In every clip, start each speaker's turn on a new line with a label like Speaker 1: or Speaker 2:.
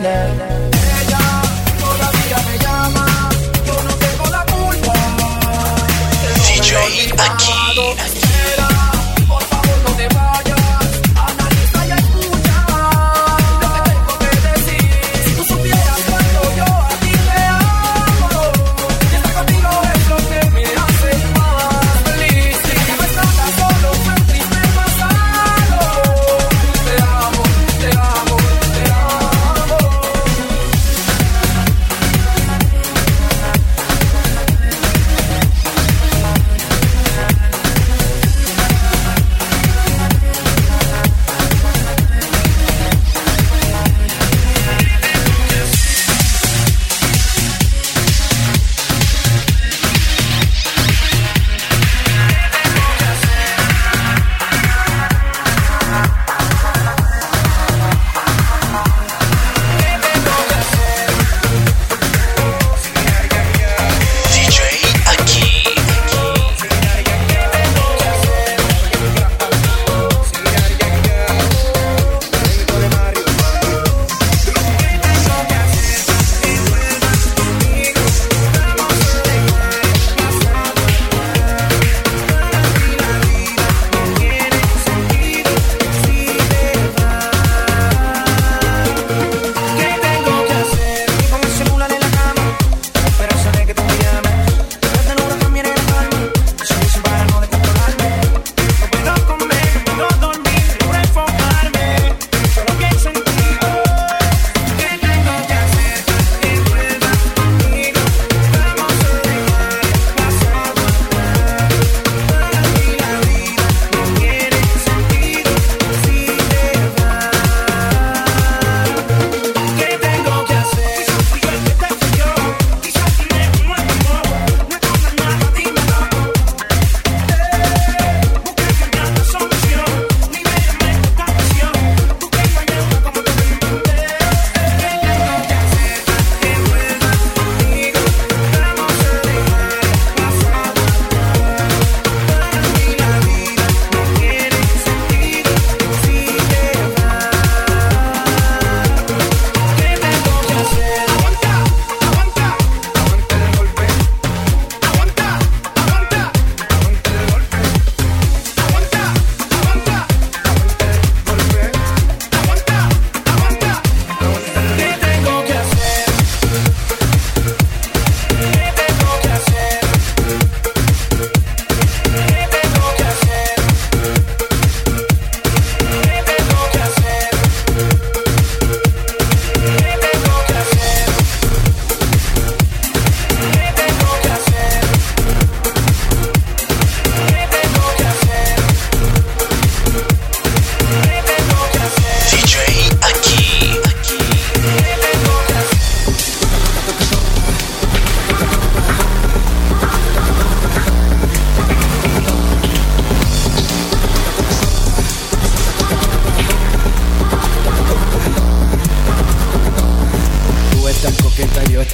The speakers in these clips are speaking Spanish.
Speaker 1: tener. DJ aquí.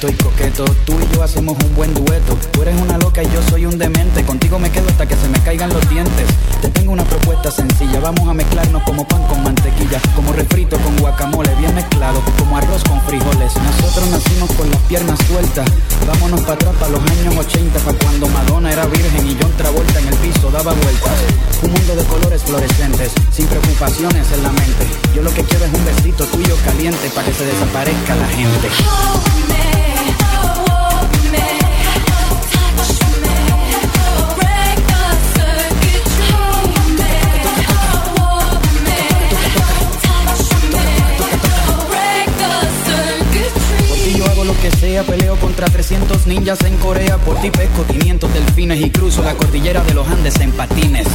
Speaker 1: Estoy coqueto. Tú y yo hacemos un buen dueto. Tú eres una loca y yo soy un demente. Contigo me quedo hasta que se me caigan los dientes. Te tengo una propuesta sencilla. Vamos a mezclarnos como pan con mantequilla. Como refrito con guacamole, bien mezclado. Como arroz con frijoles. Nosotros nacimos con las piernas sueltas. Vámonos para atrás, para los años 80. Para cuando Madonna era virgen y John Travolta en el piso daba vueltas. Un mundo de colores fluorescentes. Sin preocupaciones en la mente. Yo lo que quiero es un besito tuyo caliente. Para que se desaparezca la gente. peleo contra 300 ninjas en Corea. Por ti pesco 500 delfines y cruzo la cordillera de los Andes en patines.